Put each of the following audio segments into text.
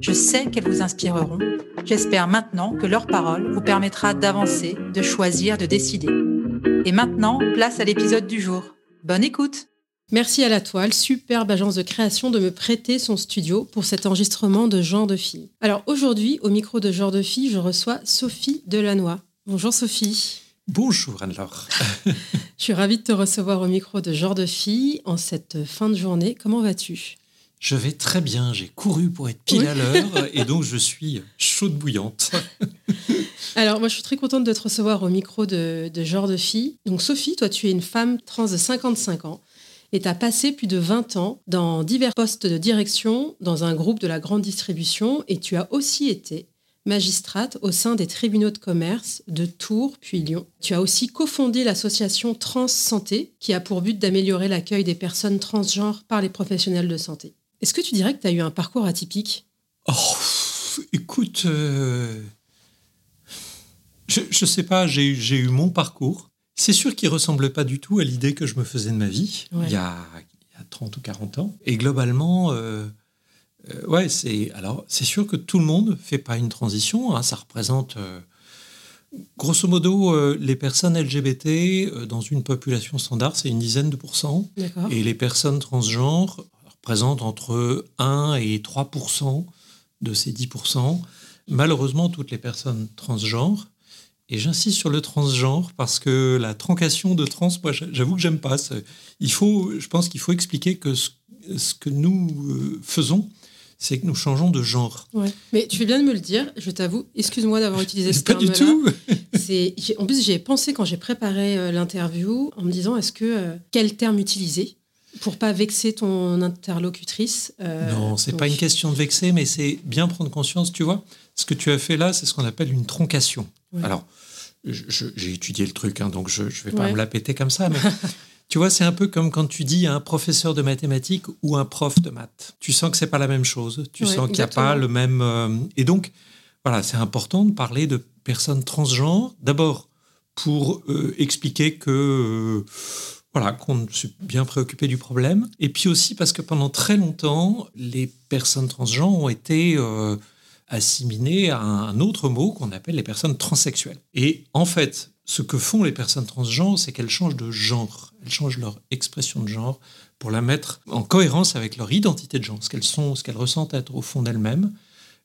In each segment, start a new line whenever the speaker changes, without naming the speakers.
Je sais qu'elles vous inspireront. J'espère maintenant que leur parole vous permettra d'avancer, de choisir, de décider. Et maintenant, place à l'épisode du jour. Bonne écoute
Merci à La Toile, superbe agence de création, de me prêter son studio pour cet enregistrement de Genre de Fille. Alors aujourd'hui, au micro de Genre de Fille, je reçois Sophie Delannoy. Bonjour Sophie.
Bonjour Anne-Laure.
je suis ravie de te recevoir au micro de Genre de Fille en cette fin de journée. Comment vas-tu?
Je vais très bien. J'ai couru pour être pile à l'heure et donc je suis chaude bouillante.
Alors, moi, je suis très contente de te recevoir au micro de, de Genre de Fille. Donc, Sophie, toi, tu es une femme trans de 55 ans et tu as passé plus de 20 ans dans divers postes de direction dans un groupe de la grande distribution et tu as aussi été magistrate au sein des tribunaux de commerce de Tours puis Lyon. Tu as aussi cofondé l'association Trans Santé qui a pour but d'améliorer l'accueil des personnes transgenres par les professionnels de santé. Est-ce que tu dirais que tu as eu un parcours atypique?
Oh, écoute, euh, je ne sais pas, j'ai eu mon parcours. C'est sûr qu'il ressemblait pas du tout à l'idée que je me faisais de ma vie
Ouais.
il, y a, il y a 30 ou 40 ans. Et globalement, euh, euh, ouais, c'est alors c'est sûr que tout le monde fait pas une transition. hein. ça représente grosso modo les personnes LGBT dans une population standard, c'est une dizaine de pourcents.
D'accord.
Et les personnes transgenres représentent entre 1 et 3 de ces 10 Malheureusement, toutes les personnes transgenres, et j'insiste sur le transgenre parce que la troncation de trans, moi, j'avoue que j'aime pas. Il faut, je pense qu'il faut expliquer que ce, ce que nous euh, faisons, c'est que nous changeons de genre.
Ouais. Mais tu fais bien de me le dire, je t'avoue. Excuse-moi d'avoir utilisé ce
Pas du tout.
J'ai- en plus, j'y ai pensé quand j'ai préparé euh, l'interview en me disant est-ce que euh, quel terme utiliser? Pour pas vexer ton interlocutrice. euh,
Non, c'est
donc-
pas une question de vexer, mais c'est bien prendre conscience. Tu vois, ce que tu as fait là, c'est ce qu'on appelle une troncation.
Ouais.
Alors, j'ai étudié le truc, hein, donc je ne vais pas
Ouais.
me la péter comme ça, mais tu vois, c'est un peu comme quand tu dis à un professeur de mathématiques ou un prof de maths. Tu sens que c'est pas la même chose. Tu
Ouais,
sens qu'il n'y a pas le même. euh, et donc, voilà, c'est important de parler de personnes transgenres. D'abord, pour euh, expliquer que. Voilà, qu'on s'est bien préoccupé du problème. Et puis aussi parce que pendant très longtemps, les personnes transgenres ont été euh, assimilées à un autre mot qu'on appelle les personnes transsexuelles. Et en fait, ce que font les personnes transgenres, c'est qu'elles changent de genre. Elles changent leur expression de genre pour la mettre en cohérence avec leur identité de genre, ce qu'elles sont, ce qu'elles ressentent être au fond d'elles-mêmes.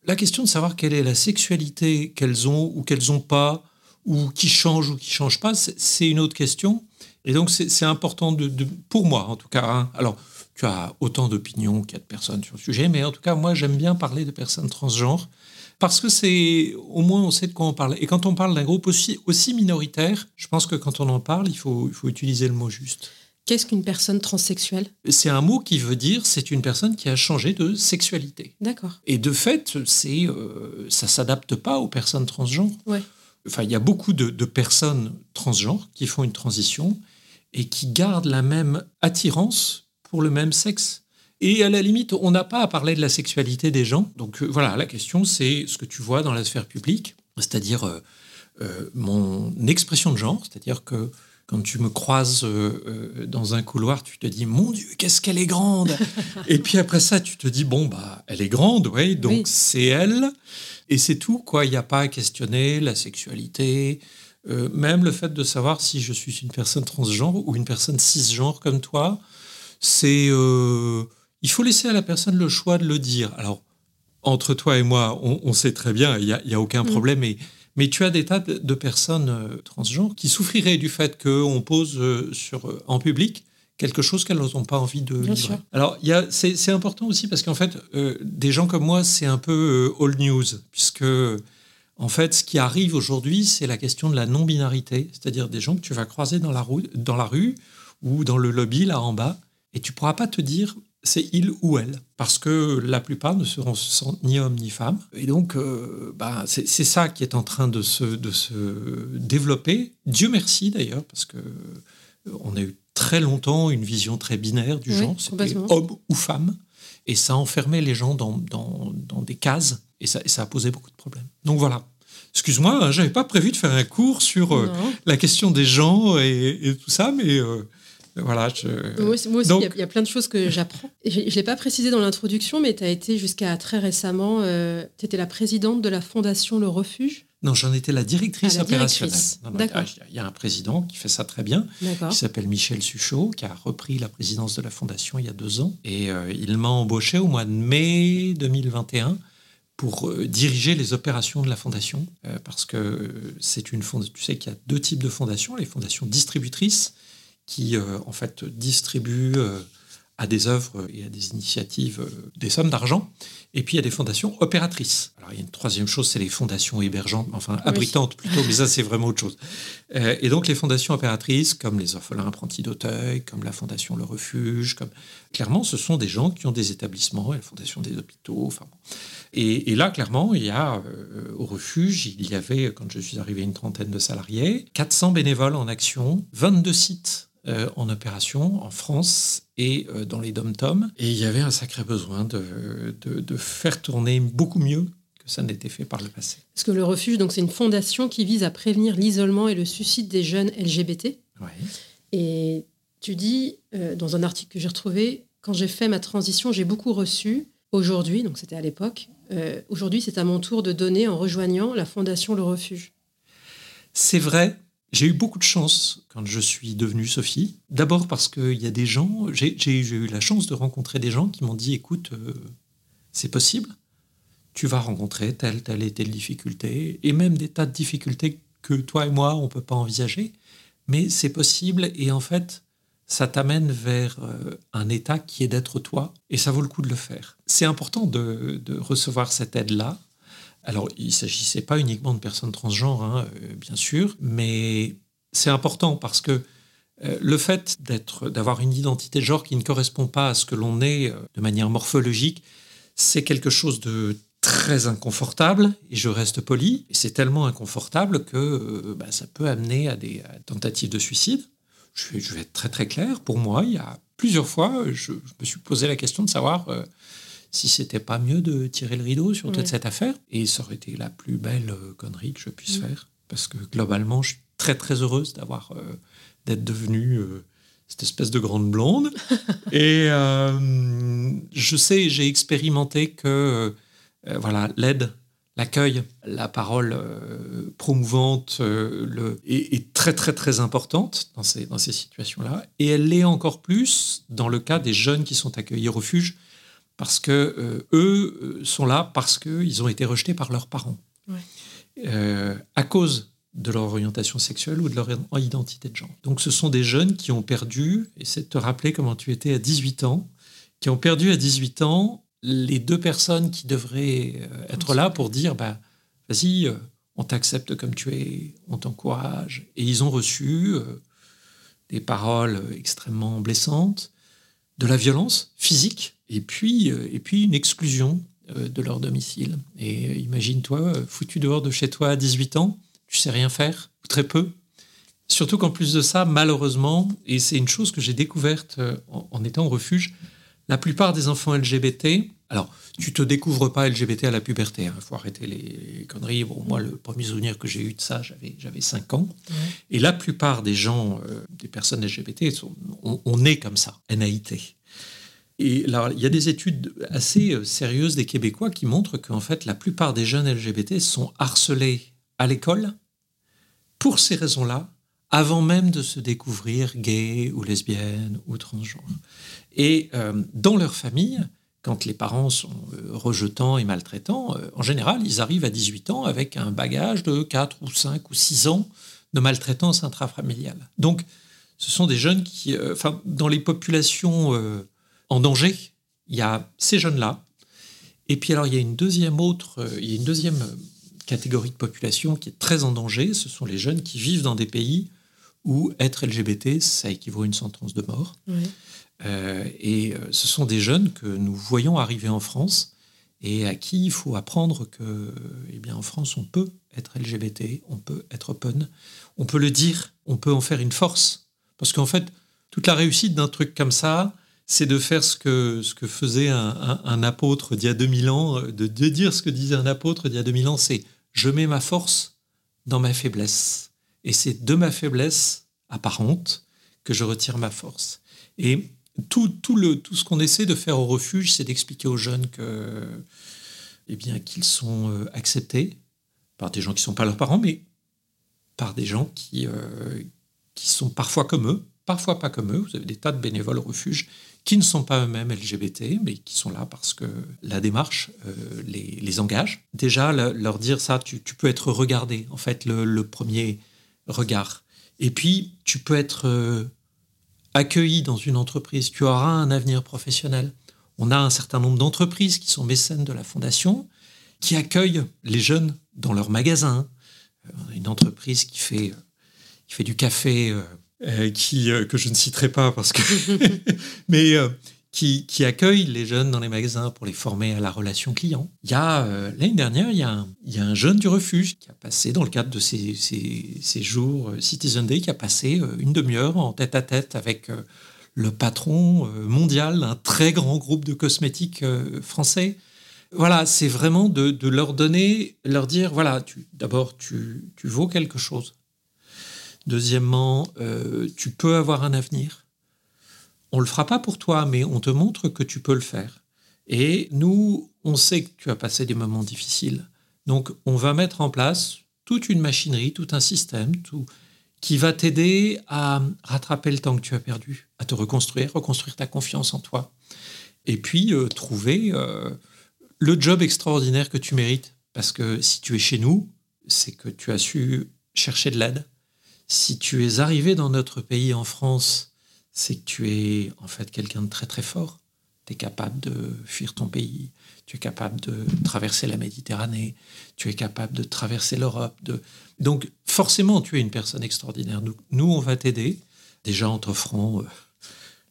La question de savoir quelle est la sexualité qu'elles ont ou qu'elles n'ont pas, ou qui change ou qui change pas, c'est une autre question. Et donc, c'est c'est important, de, de- pour moi en tout cas. hein. Alors, tu as autant d'opinions qu'il y a de personnes sur le sujet, mais en tout cas, moi, j'aime bien parler de personnes transgenres parce que c'est au moins on sait de quoi on parle. Et quand on parle d'un groupe aussi, aussi minoritaire, je pense que quand on en parle, il faut, il faut utiliser le mot juste.
Qu'est-ce qu'une personne transsexuelle?
C'est un mot qui veut dire c'est une personne qui a changé de sexualité.
D'accord.
Et de fait, c'est euh, ça s'adapte pas aux personnes transgenres.
Ouais.
Enfin, il y a beaucoup de, personnes transgenres qui font une transition et qui gardent la même attirance pour le même sexe. Et à la limite, on n'a pas à parler de la sexualité des gens. Donc euh, voilà, la question, c'est ce que tu vois dans la sphère publique, c'est-à-dire euh, euh, mon expression de genre, c'est-à-dire que quand tu me croises euh, euh, dans un couloir, tu te dis mon Dieu, qu'est-ce qu'elle est grande Et puis après ça, tu te dis bon bah elle est grande, oui, donc
Oui.
c'est elle, et c'est tout quoi. Il n'y a pas à questionner la sexualité, euh, même le fait de savoir si je suis une personne transgenre ou une personne cisgenre comme toi. C'est euh, il faut laisser à la personne le choix de le dire. Alors entre toi et moi, on, sait très bien, il n'y a, aucun mm. problème. Mais tu as des tas de, personnes euh, transgenres qui souffriraient du fait qu'on pose euh, sur, euh, en public quelque chose qu'elles n'ont pas envie de Bien livrer. Sûr. Alors, c'est important aussi parce qu'en fait, des gens comme moi, c'est un peu all news, puisque en fait, ce qui arrive aujourd'hui, c'est la question de la non-binarité, c'est-à-dire des gens que tu vas croiser dans la, rue, dans la rue ou dans le lobby là en bas, et tu pourras pas te dire c'est il ou elle, parce que la plupart ne seront ni hommes ni femmes. Et donc, euh, bah, c'est ça qui est en train de se, de se développer. Dieu merci d'ailleurs, parce que euh, on a eu très longtemps une vision très binaire du genre, c'était homme ou femme, et ça enfermait les gens dans, dans, dans des cases, et ça, ça, a posé beaucoup de problèmes. Donc voilà. Excuse-moi, hein, j'avais pas prévu de faire un cours sur euh, la question des gens et, tout ça, mais voilà,
Moi aussi, il y, a plein de choses que j'apprends. Je ne l'ai pas précisé dans l'introduction, mais tu as été jusqu'à très récemment, euh, tu étais la présidente de la fondation Le Refuge.
Non, j'en étais la directrice ah, opérationnelle. Il y a un président qui fait ça très bien, qui s'appelle Michel Suchot, qui a repris la présidence de la fondation il y a deux ans. Et euh, il m'a embauché au mois de mai 2021 pour euh, diriger les opérations de la fondation, parce que c'est une fondation. Tu sais qu'il y a deux types de fondations les fondations distributrices qui euh, en fait distribue euh, à des œuvres et à des initiatives euh, des sommes d'argent. Et puis il y a des fondations opératrices. Alors il y a une troisième chose, c'est les fondations hébergeantes, enfin abritantes plutôt, mais ça c'est vraiment autre chose. et donc les fondations opératrices, comme les orphelins apprentis d'Auteuil, comme la fondation Le Refuge, comme clairement ce sont des gens qui ont des établissements, et la fondation des hôpitaux. Enfin Et, là, clairement, il y a au refuge, il y avait, quand je suis arrivé, une trentaine de salariés, 400 bénévoles en action, 22 sites euh, en opération en France et euh, dans les dom-toms. Et il y avait un sacré besoin de, de, faire tourner beaucoup mieux que ça n'était fait par le passé.
Parce que le refuge, donc c'est une fondation qui vise à prévenir l'isolement et le suicide des jeunes LGBT.
Ouais.
Et tu dis, euh, dans un article que j'ai retrouvé, quand j'ai fait ma transition, j'ai beaucoup reçu. Aujourd'hui, donc c'était à l'époque, aujourd'hui c'est à mon tour de donner en rejoignant la fondation Le Refuge.
C'est vrai, j'ai eu beaucoup de chance quand je suis devenue Sophie. D'abord parce qu'il y a des gens, j'ai eu la chance de rencontrer des gens qui m'ont dit écoute, euh, c'est possible, tu vas rencontrer telle, telle et telle difficulté, et même des tas de difficultés que toi et moi, on ne peut pas envisager, mais c'est possible, et en fait, ça t'amène vers euh, un état qui est d'être toi, et ça vaut le coup de le faire. C'est important de, de recevoir cette aide-là, alors, il ne s'agissait pas uniquement de personnes transgenres, hein, euh, bien sûr, mais c'est important parce que euh, le fait d'avoir une identité de genre qui ne correspond pas à ce que l'on est euh, de manière morphologique, c'est quelque chose de très inconfortable, et je reste poli, et c'est tellement inconfortable que bah, ça peut amener à des tentatives de suicide. Je vais, être très très clair, pour moi, il y a plusieurs fois, je, me suis posé la question de savoir si c'était pas mieux de tirer le rideau sur toute cette affaire. Et ça aurait été la plus belle euh, connerie que je puisse mm. faire. Parce que globalement, je suis très très heureuse d'avoir euh, d'être devenue euh, cette espèce de grande blonde. et je sais, j'ai expérimenté que voilà l'aide, l'accueil, la parole promouvante le, est, est, très très très importante dans ces, dans ces situations-là. Et elle l'est encore plus dans le cas des jeunes qui sont accueillis au refuge parce que euh, eux euh, sont là parce qu'ils ont été rejetés par leurs parents euh, à cause de leur orientation sexuelle ou de leur identité de genre. Donc ce sont des jeunes qui ont perdu, et c'est de te rappeler comment tu étais à 18 ans, qui ont perdu à 18 ans les deux personnes qui devraient être là pour dire bah, vas-y, on t'accepte comme tu es, on t'encourage. Et ils ont reçu des paroles extrêmement blessantes, de la violence physique et puis, euh, et puis une exclusion euh, de leur domicile. Et euh, imagine-toi, foutu dehors de chez toi à 18 ans, tu sais rien faire, ou très peu. Surtout qu'en plus de ça, malheureusement, et c'est une chose que j'ai découverte en, étant au refuge, la plupart des enfants LGBT, alors tu te découvres pas LGBT à la puberté, il hein, faut arrêter les conneries. Bon, moi, le premier souvenir que j'ai eu de ça, j'avais, j'avais 5 ans. Et la plupart des gens, des personnes LGBT, sont, on, on, est comme ça, NAIT. Et il y a des études assez euh, sérieuses des Québécois qui montrent qu'en fait, la plupart des jeunes LGBT sont harcelés à l'école pour ces raisons-là, avant même de se découvrir gays ou lesbiennes ou transgenres. Et euh, dans leur famille, quand les parents sont rejetants et maltraitants, en général, ils arrivent à 18 ans avec un bagage de 4 ou 5 ou 6 ans de maltraitance intrafamiliale. Donc, ce sont des jeunes qui, enfin, dans les populations en danger, il y a ces jeunes-là. Et puis alors, il y a une deuxième autre, il y a une deuxième catégorie de population qui est très en danger. Ce sont les jeunes qui vivent dans des pays où être LGBT, ça équivaut à une sentence de mort. Euh, et euh, ce sont des jeunes que nous voyons arriver en France et à qui il faut apprendre que, eh bien, en France, on peut être LGBT, on peut être open, on peut le dire, on peut en faire une force. Parce qu'en fait, toute la réussite d'un truc comme ça, c'est de faire ce que, ce que faisait un, apôtre d'il y a 2000 ans, de, de, dire ce que disait un apôtre d'il y a 2000 ans, c'est je mets ma force dans ma faiblesse. Et c'est de ma faiblesse apparente que je retire ma force. Et tout, ce qu'on essaie de faire au refuge, c'est d'expliquer aux jeunes que, eh qu'ils sont euh, acceptés par des gens qui ne sont pas leurs parents, mais par des gens qui, euh, qui sont parfois comme eux, parfois pas comme eux. Vous avez des tas de bénévoles au refuge qui ne sont pas eux-mêmes LGBT, mais qui sont là parce que la démarche euh, les, engage. Déjà, leur dire ça, tu, peux être regardé, en fait, le, premier regard. Et puis, tu peux être accueilli dans une entreprise, tu auras un avenir professionnel. On a un certain nombre d'entreprises qui sont mécènes de la fondation, qui accueillent les jeunes dans leur magasin. Euh, une entreprise qui fait, qui fait du café euh, qui, euh, que je ne citerai pas parce que. mais euh, qui, accueille les jeunes dans les magasins pour les former à la relation client. Il y a, l'année dernière, il y, a un, jeune du refuge qui a passé, dans le cadre de ses, ses, jours Citizen Day, qui a passé une demi-heure en tête à tête avec le patron mondial d'un très grand groupe de cosmétiques français. Voilà, c'est vraiment de, leur donner, leur dire, voilà, d'abord, tu, tu vaux quelque chose. Deuxièmement, euh, tu peux avoir un avenir. On le fera pas pour toi, mais on te montre que tu peux le faire. Et nous, on sait que tu as passé des moments difficiles. Donc, on va mettre en place toute une machinerie, tout un système, tout, qui va t'aider à rattraper le temps que tu as perdu, à te reconstruire, reconstruire ta confiance en toi. Et puis, euh, trouver euh, le job extraordinaire que tu mérites. Parce que si tu es chez nous, c'est que tu as su chercher de l'aide, si tu es arrivé dans notre pays en France, c'est que tu es en fait quelqu'un de très très fort. Tu es capable de fuir ton pays, tu es capable de traverser la Méditerranée, tu es capable de traverser l'Europe. De... Donc forcément, tu es une personne extraordinaire. Nous, on va t'aider, déjà en t'offrant euh,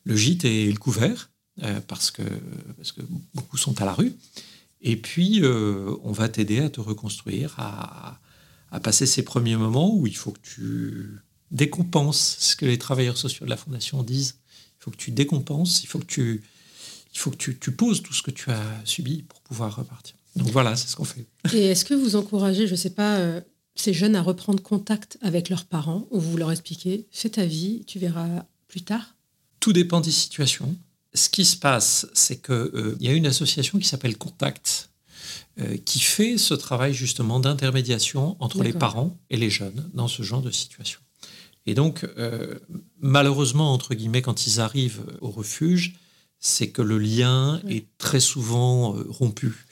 le gîte et le couvert, euh, parce, que, parce que beaucoup sont à la rue. Et puis, euh, on va t'aider à te reconstruire, à, à passer ces premiers moments où il faut que tu décompenses ce que les travailleurs sociaux de la Fondation disent. Il faut que tu décompenses, il faut que tu, il faut que tu, tu poses tout ce que tu as subi pour pouvoir repartir. Donc voilà, c'est ce qu'on fait.
Et est-ce que vous encouragez, je ne sais pas, euh, ces jeunes à reprendre contact avec leurs parents ou vous leur expliquez, fais ta vie, tu verras plus tard?
Tout dépend des situations. Ce qui se passe, c'est qu'il euh, y a une association qui s'appelle Contact, euh, qui fait ce travail justement d'intermédiation entre les parents et les jeunes dans ce genre de situation. Et donc, euh, malheureusement, entre guillemets, quand ils arrivent au refuge, c'est que le lien est très souvent euh, rompu.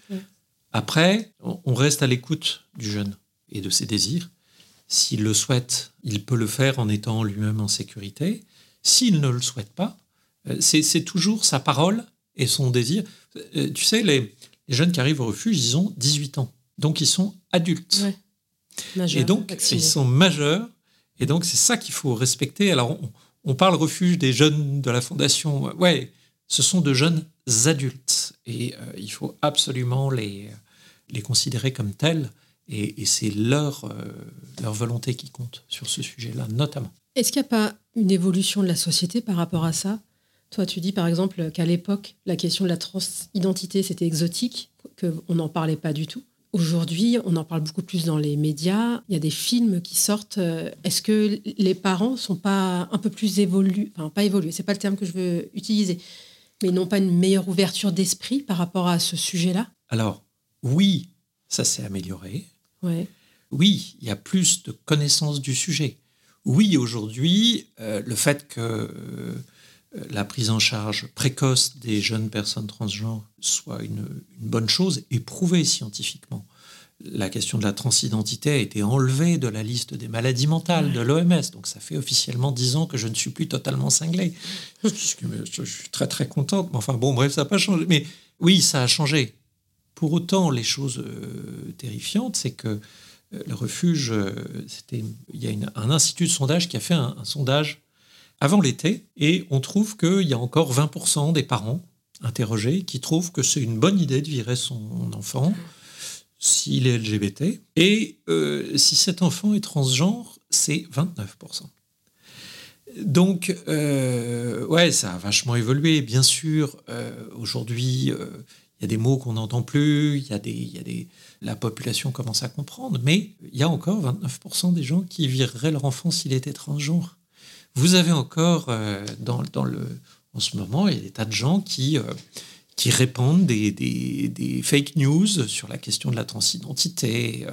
Après, on reste à l'écoute du jeune et de ses désirs. S'il le souhaite, il peut le faire en étant lui-même en sécurité. S'il ne le souhaite pas, c'est toujours sa parole et son désir. Tu sais, les, les jeunes qui arrivent au refuge, ils ont 18 ans. Donc, ils sont adultes. et donc, ils sont majeurs. Et donc, c'est ça qu'il faut respecter. Alors, on, parle refuge des jeunes de la Fondation. Ouais, ce sont de jeunes adultes. Et euh, il faut absolument les, les considérer comme tels. Et, c'est leur, euh, leur volonté qui compte sur ce sujet-là, notamment.
Est-ce qu'il n'y a pas une évolution de la société par rapport à ça? Toi, tu dis par exemple qu'à l'époque, la question de la transidentité, c'était exotique, qu'on n'en parlait pas du tout. Aujourd'hui, on en parle beaucoup plus dans les médias. Il y a des films qui sortent. Est-ce que les parents sont pas un peu plus évolués Enfin, pas évolués, c'est pas le terme que je veux utiliser, mais n'ont pas une meilleure ouverture d'esprit par rapport à ce sujet-là?
Alors, oui, ça s'est amélioré.
Ouais.
Oui, il y a plus de connaissances du sujet. Oui, aujourd'hui, euh, le fait que la prise en charge précoce des jeunes personnes transgenres soit une, une bonne chose, éprouvée scientifiquement la question de la transidentité a été enlevée de la liste des maladies mentales de l'OMS. Donc ça fait officiellement dix ans que je ne suis plus totalement cinglé. je suis très très contente. Mais enfin bon, bref, ça n'a pas changé. Mais oui, ça a changé. Pour autant, les choses euh, terrifiantes, c'est que euh, le refuge, euh, c'était, il y a un institut de sondage qui a fait un, un sondage avant l'été, et on trouve qu'il y a encore 20% des parents interrogés qui trouvent que c'est une bonne idée de virer son enfant s'il est LGBT. Et euh, si cet enfant est transgenre, c'est 29%. Donc, euh, ouais, ça a vachement évolué. Bien sûr, euh, aujourd'hui, il y a des mots qu'on n'entend plus, y, a des, y a des, la population commence à comprendre, mais il y a encore 29% des gens qui vireraient leur enfant s'il était transgenre. Vous avez encore, dans, dans, le, en ce moment, il y a des tas de gens qui qui répandent des, des, fake news sur la question de la transidentité, euh,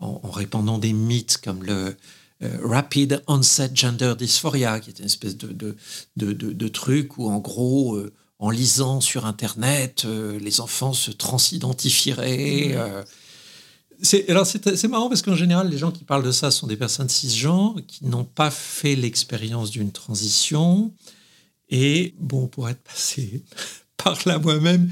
en, répandant des mythes comme le euh, Rapid Onset Gender Dysphoria, qui est une espèce de, de, de, de truc où, en gros, euh, en lisant sur Internet, les enfants se transidentifieraient. C'est, alors c'est, marrant parce qu'en général, les gens qui parlent de ça sont des personnes cisgenres qui n'ont pas fait l'expérience d'une transition. Et bon, pour être passé par là moi-même.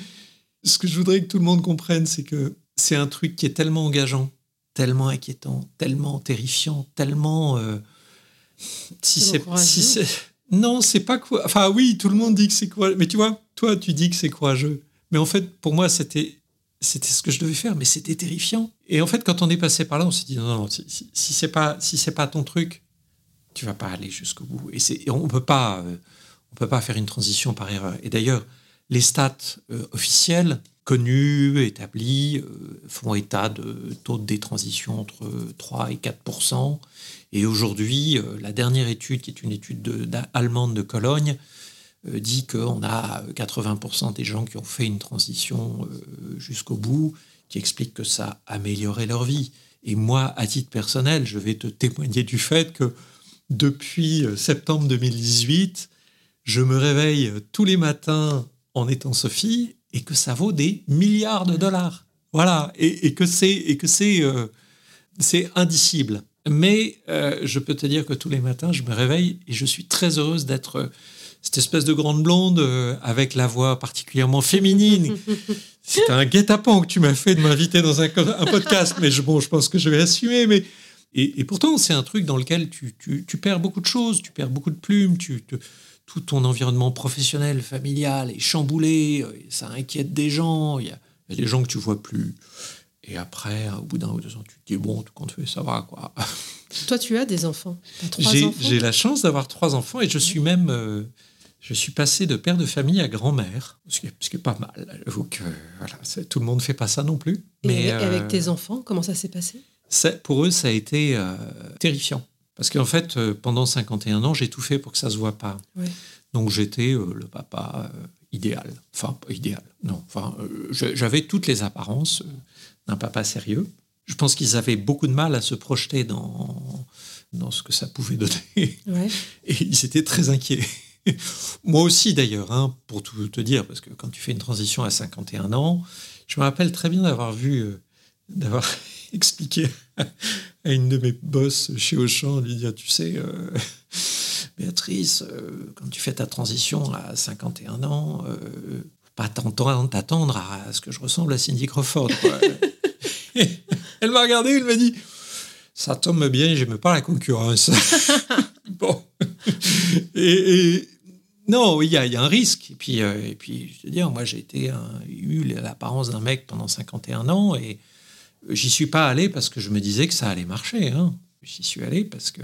Ce que je voudrais que tout le monde comprenne, c'est que c'est un truc qui est tellement engageant, tellement inquiétant, tellement terrifiant, tellement. Euh, si c'est. Si non, c'est pas quoi. Enfin, oui, tout le monde dit que c'est quoi. Mais tu vois, toi, tu dis que c'est courageux. Mais en fait, pour moi, c'était. C'était ce que je devais faire, mais c'était terrifiant. Et en fait, quand on est passé par là, on s'est dit non, non, si, c'est pas, si c'est pas ton truc, tu vas pas aller jusqu'au bout. Et, on peut pas, euh, on peut pas faire une transition par erreur. Et d'ailleurs, les stats euh, officiels connus, établis, euh, font état de taux de détransition entre 3 et 4 Et aujourd'hui, euh, la dernière étude, qui est une étude allemande de Cologne, dit qu'on a 80% des gens qui ont fait une transition jusqu'au bout, qui expliquent que ça a amélioré leur vie. Et moi, à titre personnel, je vais te témoigner du fait que depuis septembre 2018, je me réveille tous les matins en étant Sophie et que ça vaut des milliards de dollars. Voilà, et, que c'est et que c'est euh, c'est indicible. Mais euh, je peux te dire que tous les matins, je me réveille et je suis très heureuse d'être euh, cette espèce de grande blonde avec la voix particulièrement féminine. C'est un guet-apens que tu m'as fait de m'inviter dans un, podcast, mais je, bon, je pense que je vais assumer. Mais et, pourtant, c'est un truc dans lequel tu, tu, tu, perds beaucoup de choses, tu perds beaucoup de plumes, tu, te tout ton environnement professionnel, familial est chamboulé, euh, ça inquiète des gens, il y, a, des gens que tu vois plus. Et après, au bout d'un ou deux ans, tu te dis, bon, tout compte fait, ça va, quoi.
Toi, tu as des enfants?
J'ai la chance d'avoir trois enfants et je suis même... Euh, je suis passé de père de famille à grand-mère, ce, qui est pas mal. J'avoue que voilà, tout le monde ne fait pas ça non plus.
Mais, et avec, euh, tes enfants, comment ça s'est passé?
Pour eux, ça a été terrifiant. Parce qu'en fait, euh, pendant 51 ans, j'ai tout fait pour que ça ne se voit pas. Donc j'étais euh, le papa euh, idéal. Enfin, pas idéal, non. Enfin, j'avais toutes les apparences d'un papa sérieux. Je pense qu'ils avaient beaucoup de mal à se projeter dans, dans ce que ça pouvait donner. Et ils étaient très inquiets. Moi aussi d'ailleurs, hein, pour tout te dire, parce que quand tu fais une transition à 51 ans, je me rappelle très bien d'avoir vu, d'avoir expliqué à une de mes boss chez Auchan, lui dire, tu sais, euh, Béatrice, euh, quand tu fais ta transition à 51 ans, euh, pas t'attendre à ce que je ressemble à Cindy Crawford. elle m'a regardé, elle m'a dit, ça tombe bien, j'aime pas la concurrence. bon. Et, non, il y, a, un risque. Et puis, et puis je veux dire, moi, j'ai été eu l'apparence d'un mec pendant 51 ans et J'y suis pas allé parce que je me disais que ça allait marcher. Hein. J'y suis allé parce que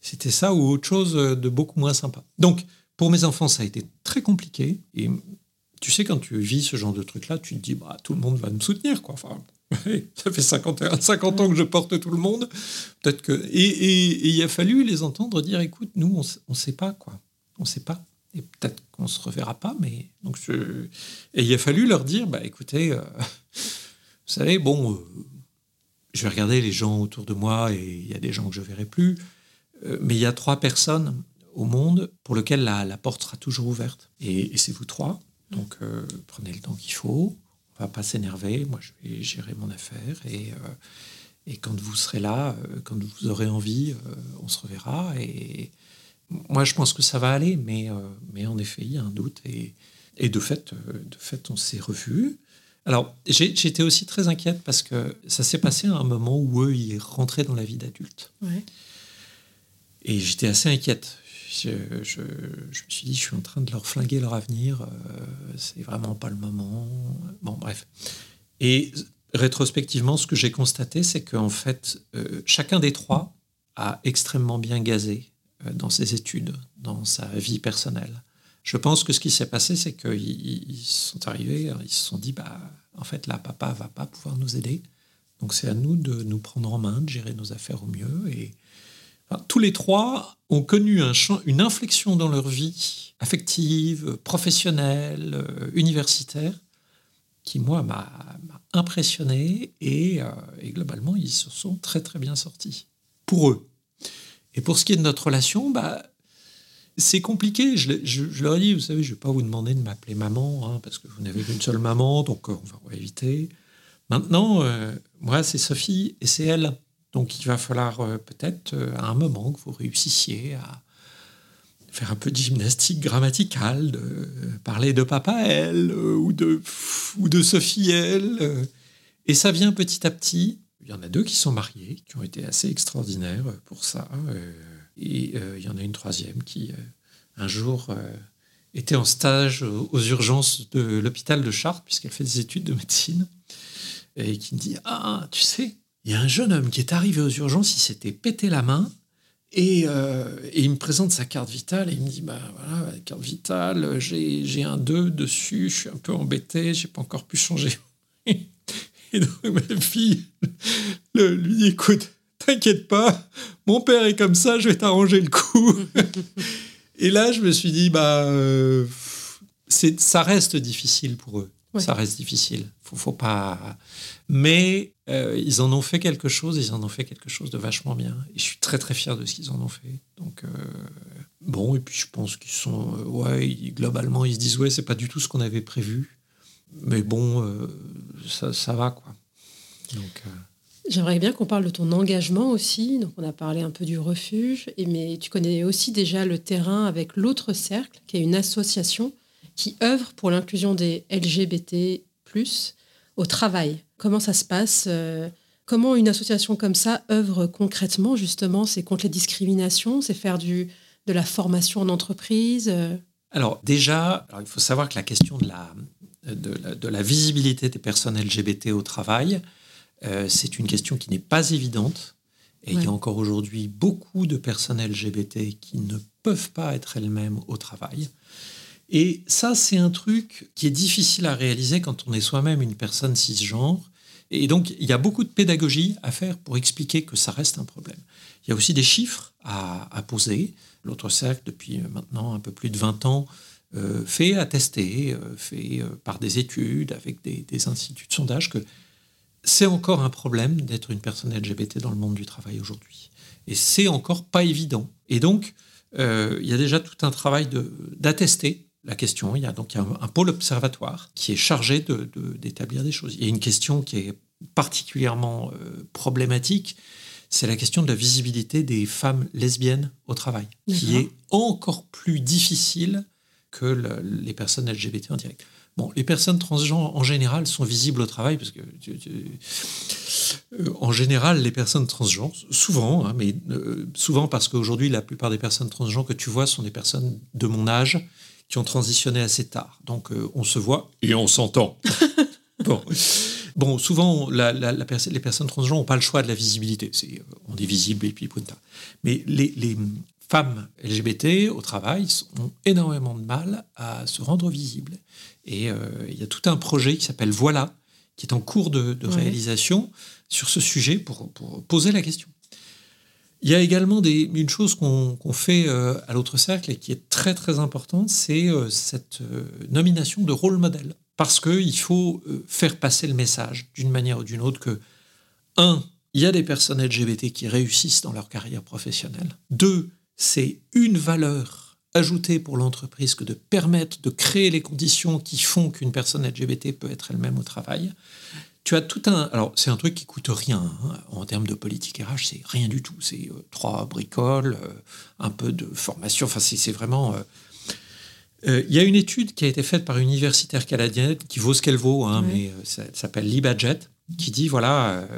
c'était ça ou autre chose de beaucoup moins sympa. Donc, pour mes enfants, ça a été très compliqué. Et tu sais, quand tu vis ce genre de truc-là, tu te dis, bah, tout le monde va me soutenir. Quoi. Enfin, ça fait 50, 50 ans que je porte tout le monde. Peut-être que... Et, il a fallu les entendre dire, écoute, nous, on ne sait pas. quoi. On sait pas. Et peut-être qu'on se reverra pas. mais donc Et il a fallu leur dire, bah, écoutez... Euh, vous savez, bon, euh, je vais regarder les gens autour de moi et il y a des gens que je verrai plus. Euh, mais il y a trois personnes au monde pour lequel la, porte sera toujours ouverte. Et, c'est vous trois. Donc prenez le temps qu'il faut. On va pas s'énerver. Moi, je vais gérer mon affaire. Et, euh, et quand vous serez là, quand vous aurez envie, on se reverra. Et moi, je pense que ça va aller. Mais, mais en effet, il y a un doute. Et, et de, fait, de fait, on s'est revus. Alors, j'étais aussi très inquiète parce que ça s'est passé à un moment où eux, ils rentraient dans la vie d'adulte. Et j'étais assez inquiète. Je, me suis dit, je suis en train de leur flinguer leur avenir. Euh, c'est vraiment pas le moment. Bon, bref. Et rétrospectivement, ce que j'ai constaté, c'est qu'en fait, euh, chacun des trois a extrêmement bien gazé euh, dans ses études, dans sa vie personnelle. Je pense que ce qui s'est passé, c'est qu'ils sont arrivés, ils se sont dit, bah, en fait, là, papa va pas pouvoir nous aider. Donc c'est à nous de nous prendre en main, de gérer nos affaires au mieux. Tous les trois ont connu un une inflexion dans leur vie affective, professionnelle, euh, universitaire, qui, moi, m'a impressionné. Et, euh, et, globalement, ils se sont très, très bien sortis. Pour eux. Et pour ce qui est de notre relation, bah, c'est compliqué. Je, leur ai dit, vous savez, je ne vais pas vous demander de m'appeler maman, hein, parce que vous n'avez qu'une seule maman, donc euh, on va, éviter. Maintenant, moi, c'est Sophie et c'est elle. Donc il va falloir euh, peut-être à un moment que vous réussissiez à faire un peu de gymnastique grammaticale, de parler de papa elle, ou de, ou de Sophie elle. Et ça vient petit à petit. Il y en a deux qui sont mariés, qui ont été assez extraordinaires pour ça. Et euh, il y en a une troisième qui, euh, un jour, euh, était en stage aux urgences de l'hôpital de Chartres, puisqu'elle fait des études de médecine, et qui me dit Ah, tu sais, il y a un jeune homme qui est arrivé aux urgences, il s'était pété la main, et, il me présente sa carte vitale, et il me dit Bah voilà, la carte vitale, j'ai un 2 dessus, je suis un peu embêté, j'ai pas encore pu changer. et donc ma fille le, lui dit Écoute, t'inquiète pas, mon père est comme ça, je vais t'arranger le coup. et là, je me suis dit, bah, euh, ça reste difficile pour eux. Ça reste difficile. Faut, faut pas. Mais euh, ils en ont fait quelque chose. Ils en ont fait quelque chose de vachement bien. Et je suis très très fier de ce qu'ils en ont fait. Donc euh, bon. Et puis je pense qu'ils sont. ouais. globalement, ils se disent ouais, c'est pas du tout ce qu'on avait prévu. Mais bon, ça, ça va quoi. Donc.
J'aimerais bien qu'on parle de ton engagement aussi. Donc, on a parlé un peu du refuge, et, mais tu connais aussi déjà le terrain avec l'autre cercle, qui est une association qui œuvre pour l'inclusion des LGBT au travail. Comment ça se passe euh, Comment une association comme ça œuvre concrètement justement C'est contre les discriminations C'est faire du, de la formation en entreprise euh?
Alors déjà, il faut savoir que la question de la, de la, de la visibilité des personnes LGBT au travail, euh, c'est une question qui n'est pas évidente. Et il y a encore aujourd'hui beaucoup de personnes LGBT qui ne peuvent pas être elles-mêmes au travail. Et ça, c'est un truc qui est difficile à réaliser quand on est soi-même une personne cisgenre. Et donc, il y a beaucoup de pédagogie à faire pour expliquer que ça reste un problème. Il y a aussi des chiffres à, poser. L'autre cercle, depuis maintenant un peu plus de 20 ans, euh, fait attester, euh, fait par des études avec des, des instituts de sondage que c'est encore un problème d'être une personne LGBT dans le monde du travail aujourd'hui. Et c'est encore pas évident. Et donc, euh, il y a déjà tout un travail d'attester la question. Il y a donc un, pôle observatoire qui est chargé d'établir des choses. Il y a une question qui est particulièrement euh, problématique, c'est la question de la visibilité des femmes lesbiennes au travail, qui est encore plus difficile que les personnes LGBT en direct. Bon, les personnes transgenres en général sont visibles au travail parce que euh, en général les personnes transgenres, souvent, hein, mais euh, souvent parce qu'aujourd'hui la plupart des personnes transgenres que tu vois sont des personnes de mon âge qui ont transitionné assez tard. Donc euh, on se voit et on s'entend. bon. Bon, souvent, la, les personnes transgenres n'ont pas le choix de la visibilité. C'est, on est visible et puis punta. Mais les, les, femmes LGBT au travail ont énormément de mal à se rendre visibles. Et euh, il y a tout un projet qui s'appelle Voilà, qui est en cours de, réalisation sur ce sujet pour, poser la question. Il y a également une chose qu'on fait euh, à l'autre cercle et qui est très très importante, c'est euh, cette nomination de rôle modèle. Parce qu'il faut faire passer le message d'une manière ou d'une autre que, un, il y a des personnes LGBT qui réussissent dans leur carrière professionnelle. Deux, c'est une valeur ajoutée pour l'entreprise que de permettre de créer les conditions qui font qu'une personne LGBT peut être elle-même au travail. Tu as tout un. Alors, c'est un truc qui coûte rien hein. en termes de politique RH, c'est rien du tout. C'est euh, trois bricoles, euh, un peu de formation. Enfin, c'est vraiment. Euh, il y a une étude qui a été faite par une universitaire canadienne qui vaut ce qu'elle vaut, hein, mais ça, s'appelle l'e-budget, qui dit voilà,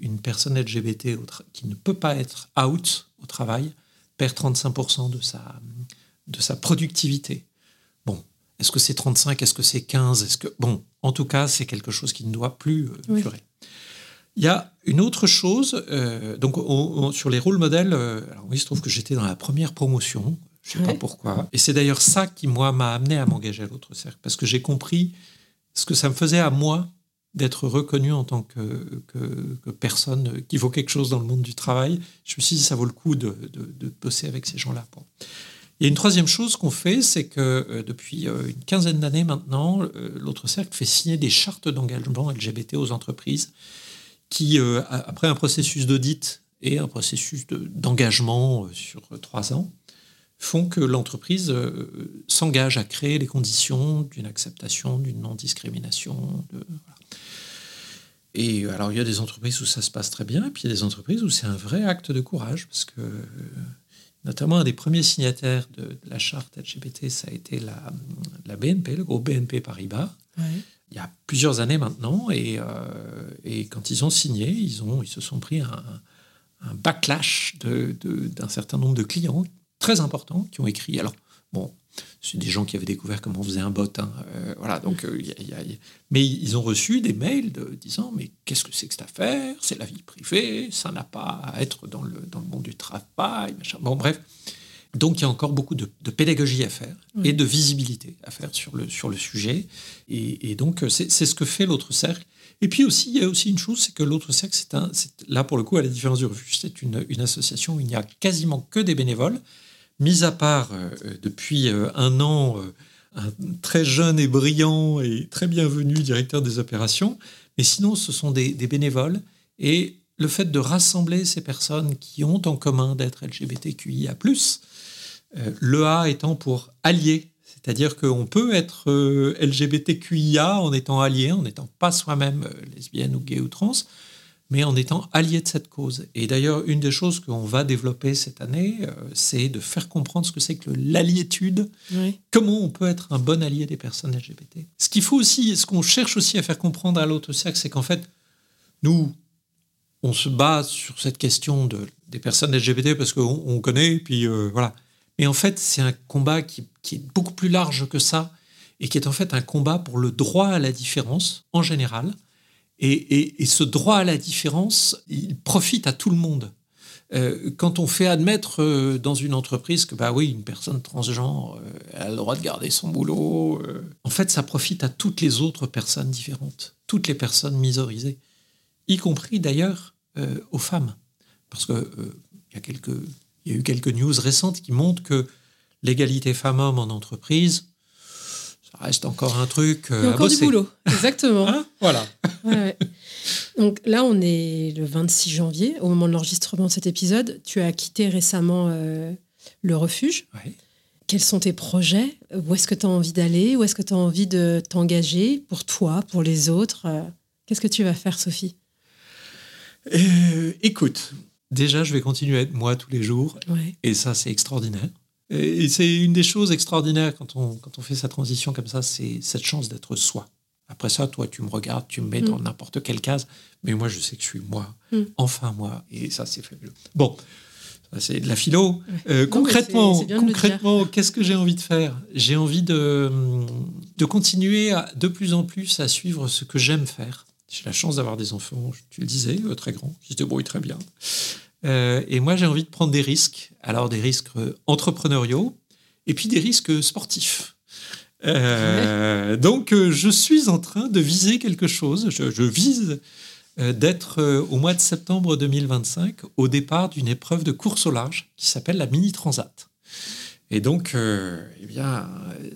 une personne LGBT qui ne peut pas être out au travail perd 35% de sa, de sa productivité. Est-ce que c'est 35 Est-ce que c'est 15 Est-ce que bon, en tout cas, c'est quelque chose qui ne doit plus euh, durer. Il y a une autre chose, euh, donc sur les rôles modèles, euh, alors il se trouve que j'étais dans la première promotion, je ne sais pas pourquoi, et c'est d'ailleurs ça qui moi m'a amené à m'engager à l'autre cercle, parce que j'ai compris ce que ça me faisait à moi d'être reconnu en tant que, que, personne qui vaut quelque chose dans le monde du travail. Je me suis dit, ça vaut le coup de, de, bosser avec ces gens-là. Il y a une troisième chose qu'on fait, c'est que euh, depuis euh, une quinzaine d'années maintenant, euh, l'autre cercle fait signer des chartes d'engagement LGBT aux entreprises qui, après un processus d'audit et un processus d'engagement sur trois ans, font que l'entreprise s'engage à créer les conditions d'une acceptation, d'une non-discrimination. Et alors, il y a des entreprises où ça se passe très bien, et puis il y a des entreprises où c'est un vrai acte de courage, parce que notamment un des premiers signataires de, la charte LGBT, ça a été la, la BNP, le groupe BNP Paribas. Il y a plusieurs années maintenant, et, euh, et, quand ils ont signé, ils, ont, ils se sont pris un, un backlash d'un certain nombre de clients très importants qui ont écrit. Alors, bon, c'est des gens qui avaient découvert comment on faisait un bot. Hein. Euh, voilà, donc, euh, Mais ils ont reçu des mails de, disant Mais qu'est-ce que c'est que cette affaire? C'est la vie privée, ça n'a pas à être dans le, dans le monde du travail. Bon, bref. Donc il y a encore beaucoup de, pédagogie à faire et de visibilité à faire sur le, sur le sujet. Et, donc c'est ce que fait l'autre cercle. Et puis aussi, il y a aussi une chose, c'est que l'autre cercle, c'est là pour le coup, à la différence du refuge, c'est une, une association où il n'y a quasiment que des bénévoles mis à part euh, depuis euh, un an euh, un très jeune et brillant et très bienvenu directeur des opérations, mais sinon ce sont des, bénévoles et le fait de rassembler ces personnes qui ont en commun d'être LGBTQIA+, le A étant pour allier, c'est-à-dire qu'on peut être LGBTQIA en étant allié, en n'étant pas soi-même lesbienne ou gay ou trans, mais en étant allié de cette cause. Et d'ailleurs, une des choses qu'on va développer cette année, euh, c'est de faire comprendre ce que c'est que l'alliétude, comment on peut être un bon allié des personnes LGBT. Ce qu'il faut aussi, ce qu'on cherche aussi à faire comprendre à l'autre sexe, c'est qu'en fait, nous, on se base sur cette question de, des personnes LGBT parce qu'on connaît, puis euh, voilà. Mais en fait, c'est un combat qui, qui est beaucoup plus large que ça et qui est en fait un combat pour le droit à la différence en général et, ce droit à la différence, il profite à tout le monde. Euh, quand on fait admettre euh, dans une entreprise que, bah oui, une personne transgenre euh, a le droit de garder son boulot, en fait, ça profite à toutes les autres personnes différentes, toutes les personnes misorisées, y compris d'ailleurs aux femmes. Parce qu'il y, y a eu quelques news récentes qui montrent que l'égalité femmes-hommes en entreprise, reste encore un truc.
Il y a encore du boulot, exactement.
Hein voilà.
Donc là, on est le 26 janvier, au moment de l'enregistrement de cet épisode. Tu as quitté récemment euh, le refuge. Quels sont tes projets? Où est-ce que tu as envie d'aller? Où est-ce que tu as envie de t'engager? Pour toi, pour les autres Qu'est-ce que tu vas faire, Sophie?
Euh, Écoute, déjà, je vais continuer à être moi tous les jours. Et ça, c'est extraordinaire. Et c'est une des choses extraordinaires quand on, quand on fait sa transition comme ça, c'est cette chance d'être soi. Après ça, toi, tu me regardes, tu me mets dans mm. n'importe quelle case, mais moi, je sais que je suis moi, mm. enfin moi, et ça, c'est fabuleux. Bon, c'est de la philo. Euh, concrètement, concrètement, qu'est-ce que j'ai envie de faire? J'ai envie de, de continuer à, de plus en plus à suivre ce que j'aime faire. J'ai la chance d'avoir des enfants, tu le disais, euh, très grands, qui se débrouillent très bien. Euh, et moi, j'ai envie de prendre des risques. Alors, des risques entrepreneuriaux et puis des risques sportifs. Euh, donc, euh, je suis en train de viser quelque chose. Je, vise euh, d'être au mois de septembre 2025 au départ d'une épreuve de course au large qui s'appelle la Mini Transat. Et donc, eh bien,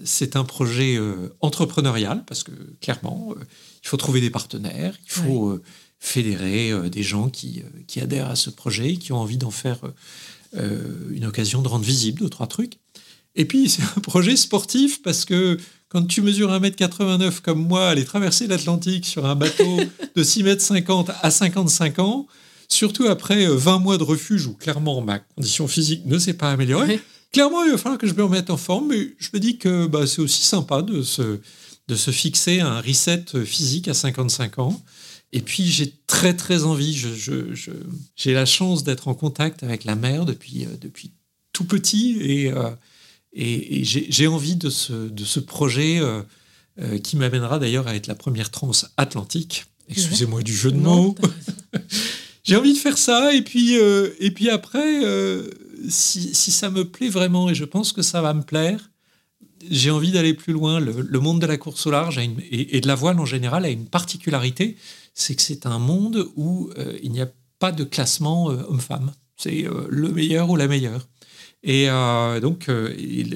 c'est un projet entrepreneurial parce que clairement, il faut trouver des partenaires, il faut fédérer des gens qui, qui, adhèrent à ce projet, qui ont envie d'en faire une occasion de rendre visible deux, trois trucs. Et puis, c'est un projet sportif parce que quand tu mesures 1m89 comme moi, aller traverser l'Atlantique sur un bateau de 6m50 à 55 ans, surtout après 20 euh, mois de refuge où clairement ma condition physique ne s'est pas améliorée, clairement il va falloir que je me remette en forme, mais je me dis que bah, c'est aussi sympa de se, de se fixer un reset physique à 55 ans. Et puis j'ai très très envie, j'ai je, la chance d'être en contact avec la mer depuis, euh, depuis tout petit et, euh, et, j'ai envie de ce, de ce projet euh, qui m'amènera d'ailleurs à être la première trans atlantique. Excusez-moi du jeu de mots. j'ai envie de faire ça et puis, et puis après, si, si, ça me plaît vraiment et je pense que ça va me plaire, j'ai envie d'aller plus loin. Le, monde de la course au large et, et, de la voile en général a une particularité, c'est que c'est un monde où il n'y a pas de classement homme-femme. C'est le meilleur ou la meilleure. Et euh, donc, euh,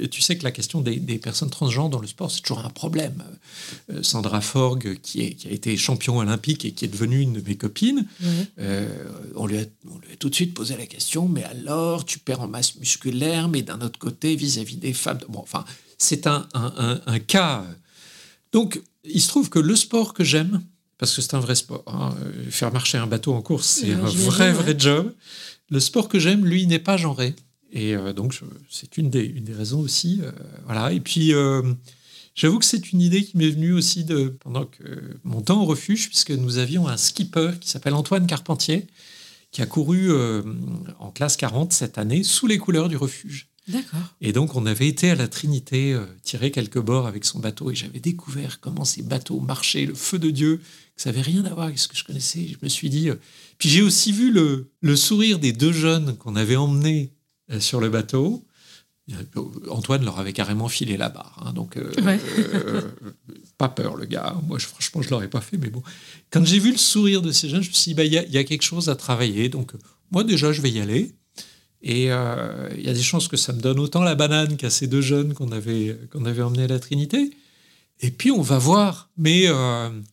tu sais que la question des, personnes transgenres dans le sport, c'est toujours un problème. Euh, Sandra Forgue, qui, est, qui, a été champion olympique et qui est devenue une de mes copines, on, lui a, tout de suite posé la question, mais alors, tu perds en masse musculaire, mais d'un autre côté, vis-à-vis des femmes. Bon, enfin, c'est un, un, cas. Donc, il se trouve que le sport que j'aime, parce que c'est un vrai sport, hein, faire marcher un bateau en course, c'est un vrai, vrai job. Le sport que j'aime, lui, n'est pas genré. Et euh, donc, c'est une des, une des, raisons aussi. Euh, voilà. Et puis, euh, j'avoue que c'est une idée qui m'est venue aussi de, pendant que mon temps au refuge, puisque nous avions un skipper qui s'appelle Antoine Carpentier, qui a couru en classe 40 cette année sous les couleurs du refuge.
D'accord.
Et donc, on avait été à la Trinité tirer quelques bords avec son bateau et j'avais découvert comment ces bateaux marchaient, le feu de Dieu, que ça n'avait rien à voir avec ce que je connaissais. Je me suis dit. Puis j'ai aussi vu le, le sourire des deux jeunes qu'on avait emmenés euh, sur le bateau. Antoine leur avait carrément filé la barre. Hein, donc, euh, euh, pas peur, le gars. Moi, je, franchement, je ne l'aurais pas fait. Mais bon, quand j'ai vu le sourire de ces jeunes, je me suis dit, bah, il y, a quelque chose à travailler. Donc, moi, déjà, je vais y aller. Et il y a des chances que ça me donne autant la banane qu'à ces deux jeunes qu'on avait, qu'on avait emmenés à la Trinité. Et puis, on va voir. Mais.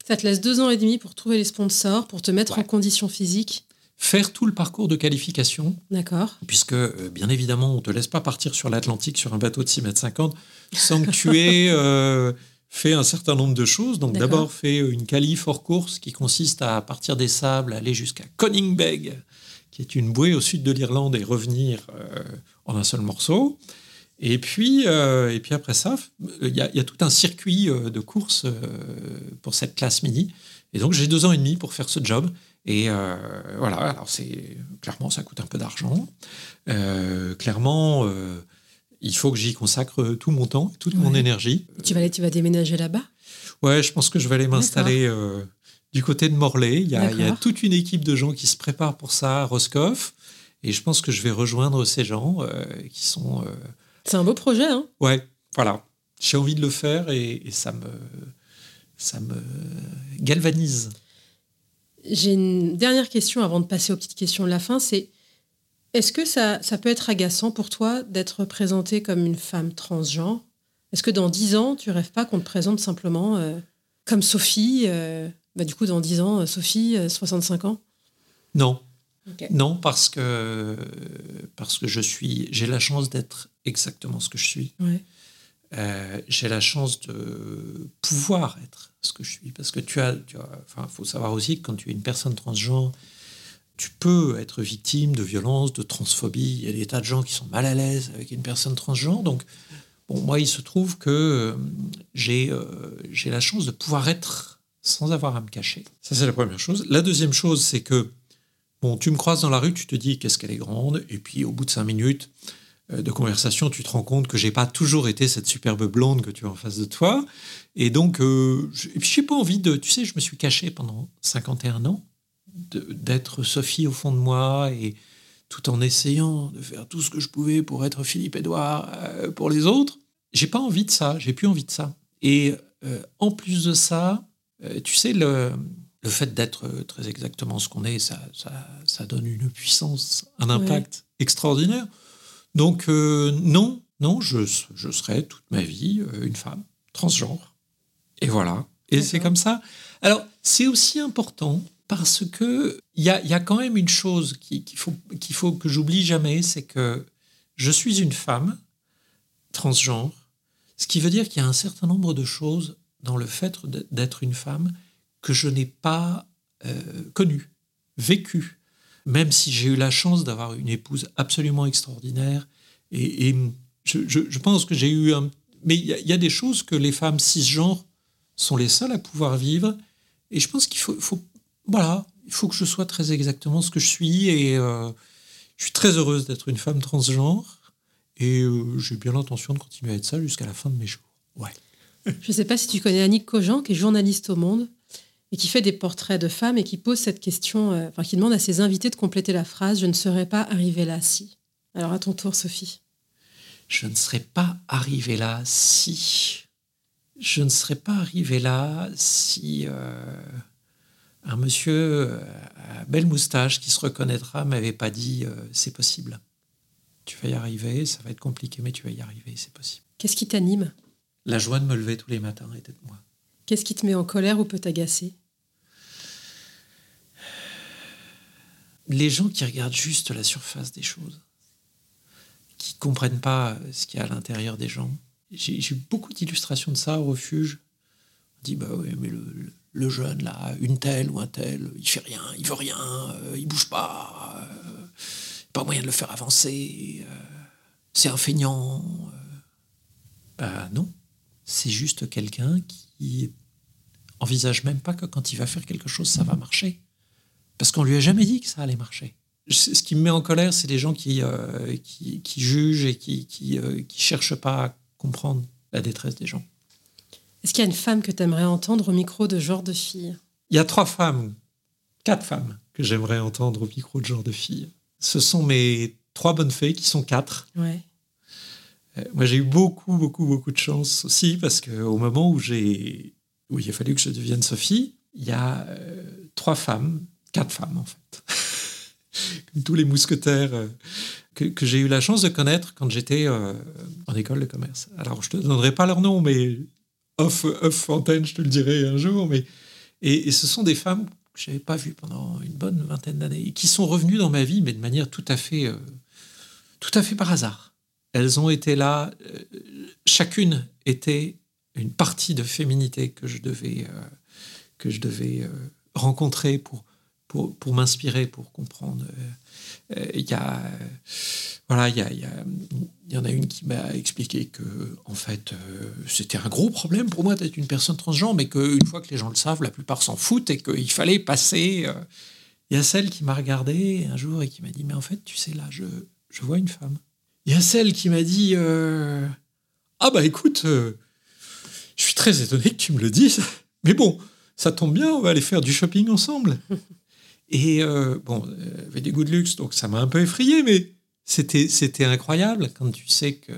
Ça te laisse deux ans et demi pour trouver les sponsors, pour te mettre en condition physique
faire tout le parcours de qualification.
D'accord.
Puisque, euh, bien évidemment, on ne te laisse pas partir sur l'Atlantique sur un bateau de 6 mètres 50 sans que tu aies euh, fait un certain nombre de choses. Donc, d'abord, fait une qualif hors course qui consiste à partir des sables, aller jusqu'à Coningbeg, qui est une bouée au sud de l'Irlande, et revenir euh, en un seul morceau. Et puis, et puis après ça, il y, a tout un circuit de course pour cette classe mini. Et donc, j'ai deux ans et demi pour faire ce job. Et euh, voilà, alors c'est clairement ça coûte un peu d'argent. Euh, clairement, euh, il faut que j'y consacre tout mon temps, toute mon énergie.
Tu vas aller, tu vas déménager là-bas?
Ouais, je pense que je vais aller m'installer du côté de Morlaix. Il y, a, il y, a, toute une équipe de gens qui se préparent pour ça à Roscoff. Et je pense que je vais rejoindre ces gens qui sont.
C'est un beau projet, hein
Ouais, voilà. J'ai envie de le faire et, et ça me ça me galvanise.
J'ai une dernière question avant de passer aux petites questions de la fin, c'est est-ce que ça, ça peut être agaçant pour toi d'être présentée comme une femme transgenre? Est-ce que dans 10 ans, tu rêves pas qu'on te présente simplement euh, comme Sophie euh, bah, Du coup, dans 10 ans, Sophie, 65 euh, ans?
Non. Non, parce que, parce que je suis, j'ai la chance d'être exactement ce que je suis. j'ai la chance de pouvoir être ce que je suis. Parce que tu as, tu enfin, faut savoir aussi que quand tu es une personne transgenre, tu peux être victime de violence, de transphobie. Il y a des tas de gens qui sont mal à l'aise avec une personne transgenre. Donc, bon, moi, il se trouve que euh, j'ai euh, j'ai la chance de pouvoir être sans avoir à me cacher. Ça, c'est la première chose. La deuxième chose, c'est que, bon, tu me croises dans la rue, tu te dis qu'est-ce qu'elle est grande, et puis au bout de cinq minutes, euh, de conversation, tu te rends compte que j'ai pas toujours été cette superbe blonde que tu as en face de toi. Et donc, euh, je n'ai pas envie de. Tu sais, je me suis caché pendant 51 ans d'être Sophie au fond de moi et tout en essayant de faire tout ce que je pouvais pour être Philippe Edouard euh, pour les autres. J'ai pas envie de ça, j'ai plus envie de ça. Et en plus de ça, tu sais, le, le fait d'être très exactement ce qu'on est, ça, ça, ça, donne une puissance, un impact extraordinaire. Donc euh, non, non, je, je, serai toute ma vie euh, une femme transgenre. Et voilà. Et c'est comme ça. Alors, c'est aussi important parce que il y a, y a, quand même une chose qu'il faut, qu'il faut que j'oublie jamais, c'est que je suis une femme transgenre, ce qui veut dire qu'il y a un certain nombre de choses dans le fait d'être une femme que je n'ai pas euh, connues, vécues, même si j'ai eu la chance d'avoir une épouse absolument extraordinaire. Et, je, pense que j'ai eu un... Mais il y, a des choses que les femmes cisgenres sont les seules à pouvoir vivre. Et je pense qu'il faut, faut, Voilà, il faut que je sois très exactement ce que je suis. Et euh, je suis très heureuse d'être une femme transgenre. Et euh, j'ai bien l'intention de continuer à être ça jusqu'à la fin de mes jours. Ouais.
Je ne sais pas si tu connais Annick Cogent, qui est journaliste au Monde et qui fait des portraits de femmes et qui pose cette question, euh, enfin qui demande à ses invités de compléter la phrase Je ne serais pas arrivée là si. Alors à ton tour, Sophie.
Je ne serais pas arrivée là si. Je ne serais pas arrivée là si euh, un monsieur à belle moustache qui se reconnaîtra m'avait pas dit c'est possible. Tu vas y arriver, ça va être compliqué, mais tu vas y arriver, c'est possible.
Qu'est-ce qui t'anime?
La joie de me lever tous les matins et d'être moi.
Qu'est-ce qui te met en colère ou peut t'agacer?
Les gens qui regardent juste la surface des choses, qui ne comprennent pas ce qu'il y a à l'intérieur des gens. J'ai eu beaucoup d'illustrations de ça au refuge. On dit, bah oui, mais le, jeune, là, une telle ou un tel, il fait rien, il veut rien, euh, il bouge pas. Euh, pas moyen de le faire avancer, euh, c'est un feignant. Euh. Bah non, c'est juste quelqu'un qui envisage même pas que quand il va faire quelque chose, ça va marcher. Parce qu'on lui a jamais dit que ça allait marcher. Ce qui me met en colère, c'est les gens qui, euh, qui, jugent et qui qui, qui cherchent pas à comprendre la détresse des gens.
Est-ce qu'il y a une femme que tu aimerais entendre au micro de genre de fille?
Il y a trois femmes, quatre femmes que j'aimerais entendre au micro de genre de fille ce sont mes trois bonnes fées qui sont quatre.
Ouais.
Euh, moi, j'ai eu beaucoup, beaucoup, beaucoup de chance aussi parce qu'au moment où il a fallu que je devienne Sophie, il y a euh, trois femmes, quatre femmes en fait, comme tous les mousquetaires euh, que, j'ai eu la chance de connaître quand j'étais en école de commerce. Alors, je te donnerai pas leur nom, mais off, off antenne, je te le dirai un jour. Mais et, ce sont des femmes que je n'avais pas vu pendant une bonne vingtaine d'années, et qui sont revenues dans ma vie, mais de manière tout à fait, tout à fait par hasard. Elles ont été là, euh, chacune était une partie de féminité que je devais, euh, que je devais rencontrer pour, pour, pour m'inspirer, pour comprendre. Il y a voilà, il y, y, en a une qui m'a expliqué que, en fait, euh, c'était un gros problème pour moi d'être une personne transgenre, mais qu'une fois que les gens le savent, la plupart s'en foutent et qu'il fallait passer. Euh. Il y a celle qui m'a regardé un jour et qui m'a dit, mais en fait, tu sais, là, je, je vois une femme. Il y a celle qui m'a dit, euh, ah bah écoute, je suis très étonné que tu me le dises, mais bon, ça tombe bien, on va aller faire du shopping ensemble. Et bon, elle avait des goûts de luxe, donc ça m'a un peu effrayé, mais c'était incroyable quand tu sais que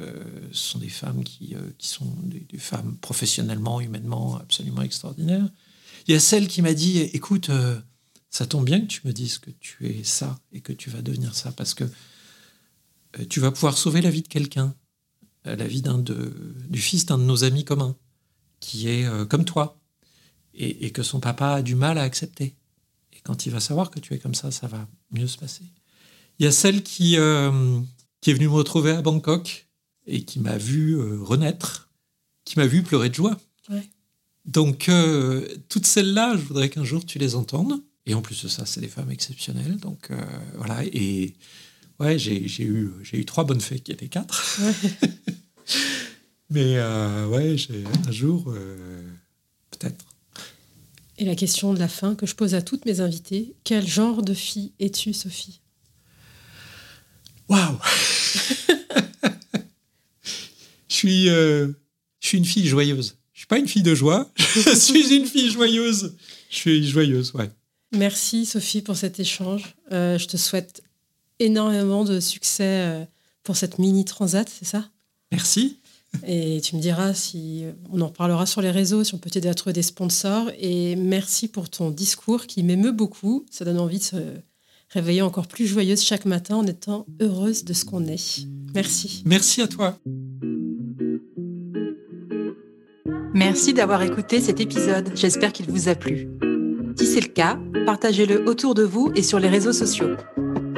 ce sont des femmes qui, euh, qui sont des, femmes professionnellement, humainement absolument extraordinaires. Il y a celle qui m'a dit écoute, euh, ça tombe bien que tu me dises que tu es ça et que tu vas devenir ça parce que euh, tu vas pouvoir sauver la vie de quelqu'un, la vie d'un du fils d'un de nos amis communs qui est comme toi et, et que son papa a du mal à accepter. Et quand il va savoir que tu es comme ça, ça va mieux se passer. Il y a celle qui, euh, qui est venue me retrouver à Bangkok et qui m'a vu euh, renaître, qui m'a vu pleurer de joie. Donc, euh, toutes celles-là, je voudrais qu'un jour tu les entendes. Et en plus de ça, c'est des femmes exceptionnelles. Donc, voilà. Et ouais, j'ai eu, eu trois bonnes fées qui étaient quatre. Mais ouais, un jour, peut-être.
Et la question de la fin que je pose à toutes mes invitées, quel genre de fille es-tu, Sophie?
Waouh je, suis, euh, je suis une fille joyeuse. Je suis pas une fille de joie, je suis une fille joyeuse. Je suis joyeuse, ouais.
Merci Sophie pour cet échange. Euh, je te souhaite énormément de succès euh, pour cette mini transat, c'est ça?
Merci.
Et tu me diras si on en reparlera sur les réseaux, si on peut t'aider à trouver des sponsors. Et merci pour ton discours qui m'émeut beaucoup. Ça donne envie de se réveiller encore plus joyeuse chaque matin en étant heureuse de ce qu'on est. Merci.
Merci à toi.
Merci d'avoir écouté cet épisode. J'espère qu'il vous a plu. Si c'est le cas, partagez-le autour de vous et sur les réseaux sociaux.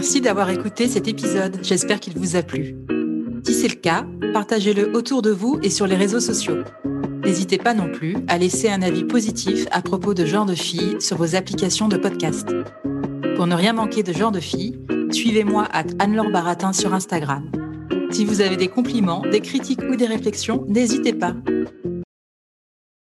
Merci d'avoir écouté cet épisode, j'espère qu'il vous a plu. Si c'est le cas, partagez-le autour de vous et sur les réseaux sociaux. N'hésitez pas non plus à laisser un avis positif à propos de Genre de Filles sur vos applications de podcast. Pour ne rien manquer de Genre de Filles, suivez-moi à Anne-Laure Baratin sur Instagram. Si vous avez des compliments, des critiques ou des réflexions, n'hésitez pas.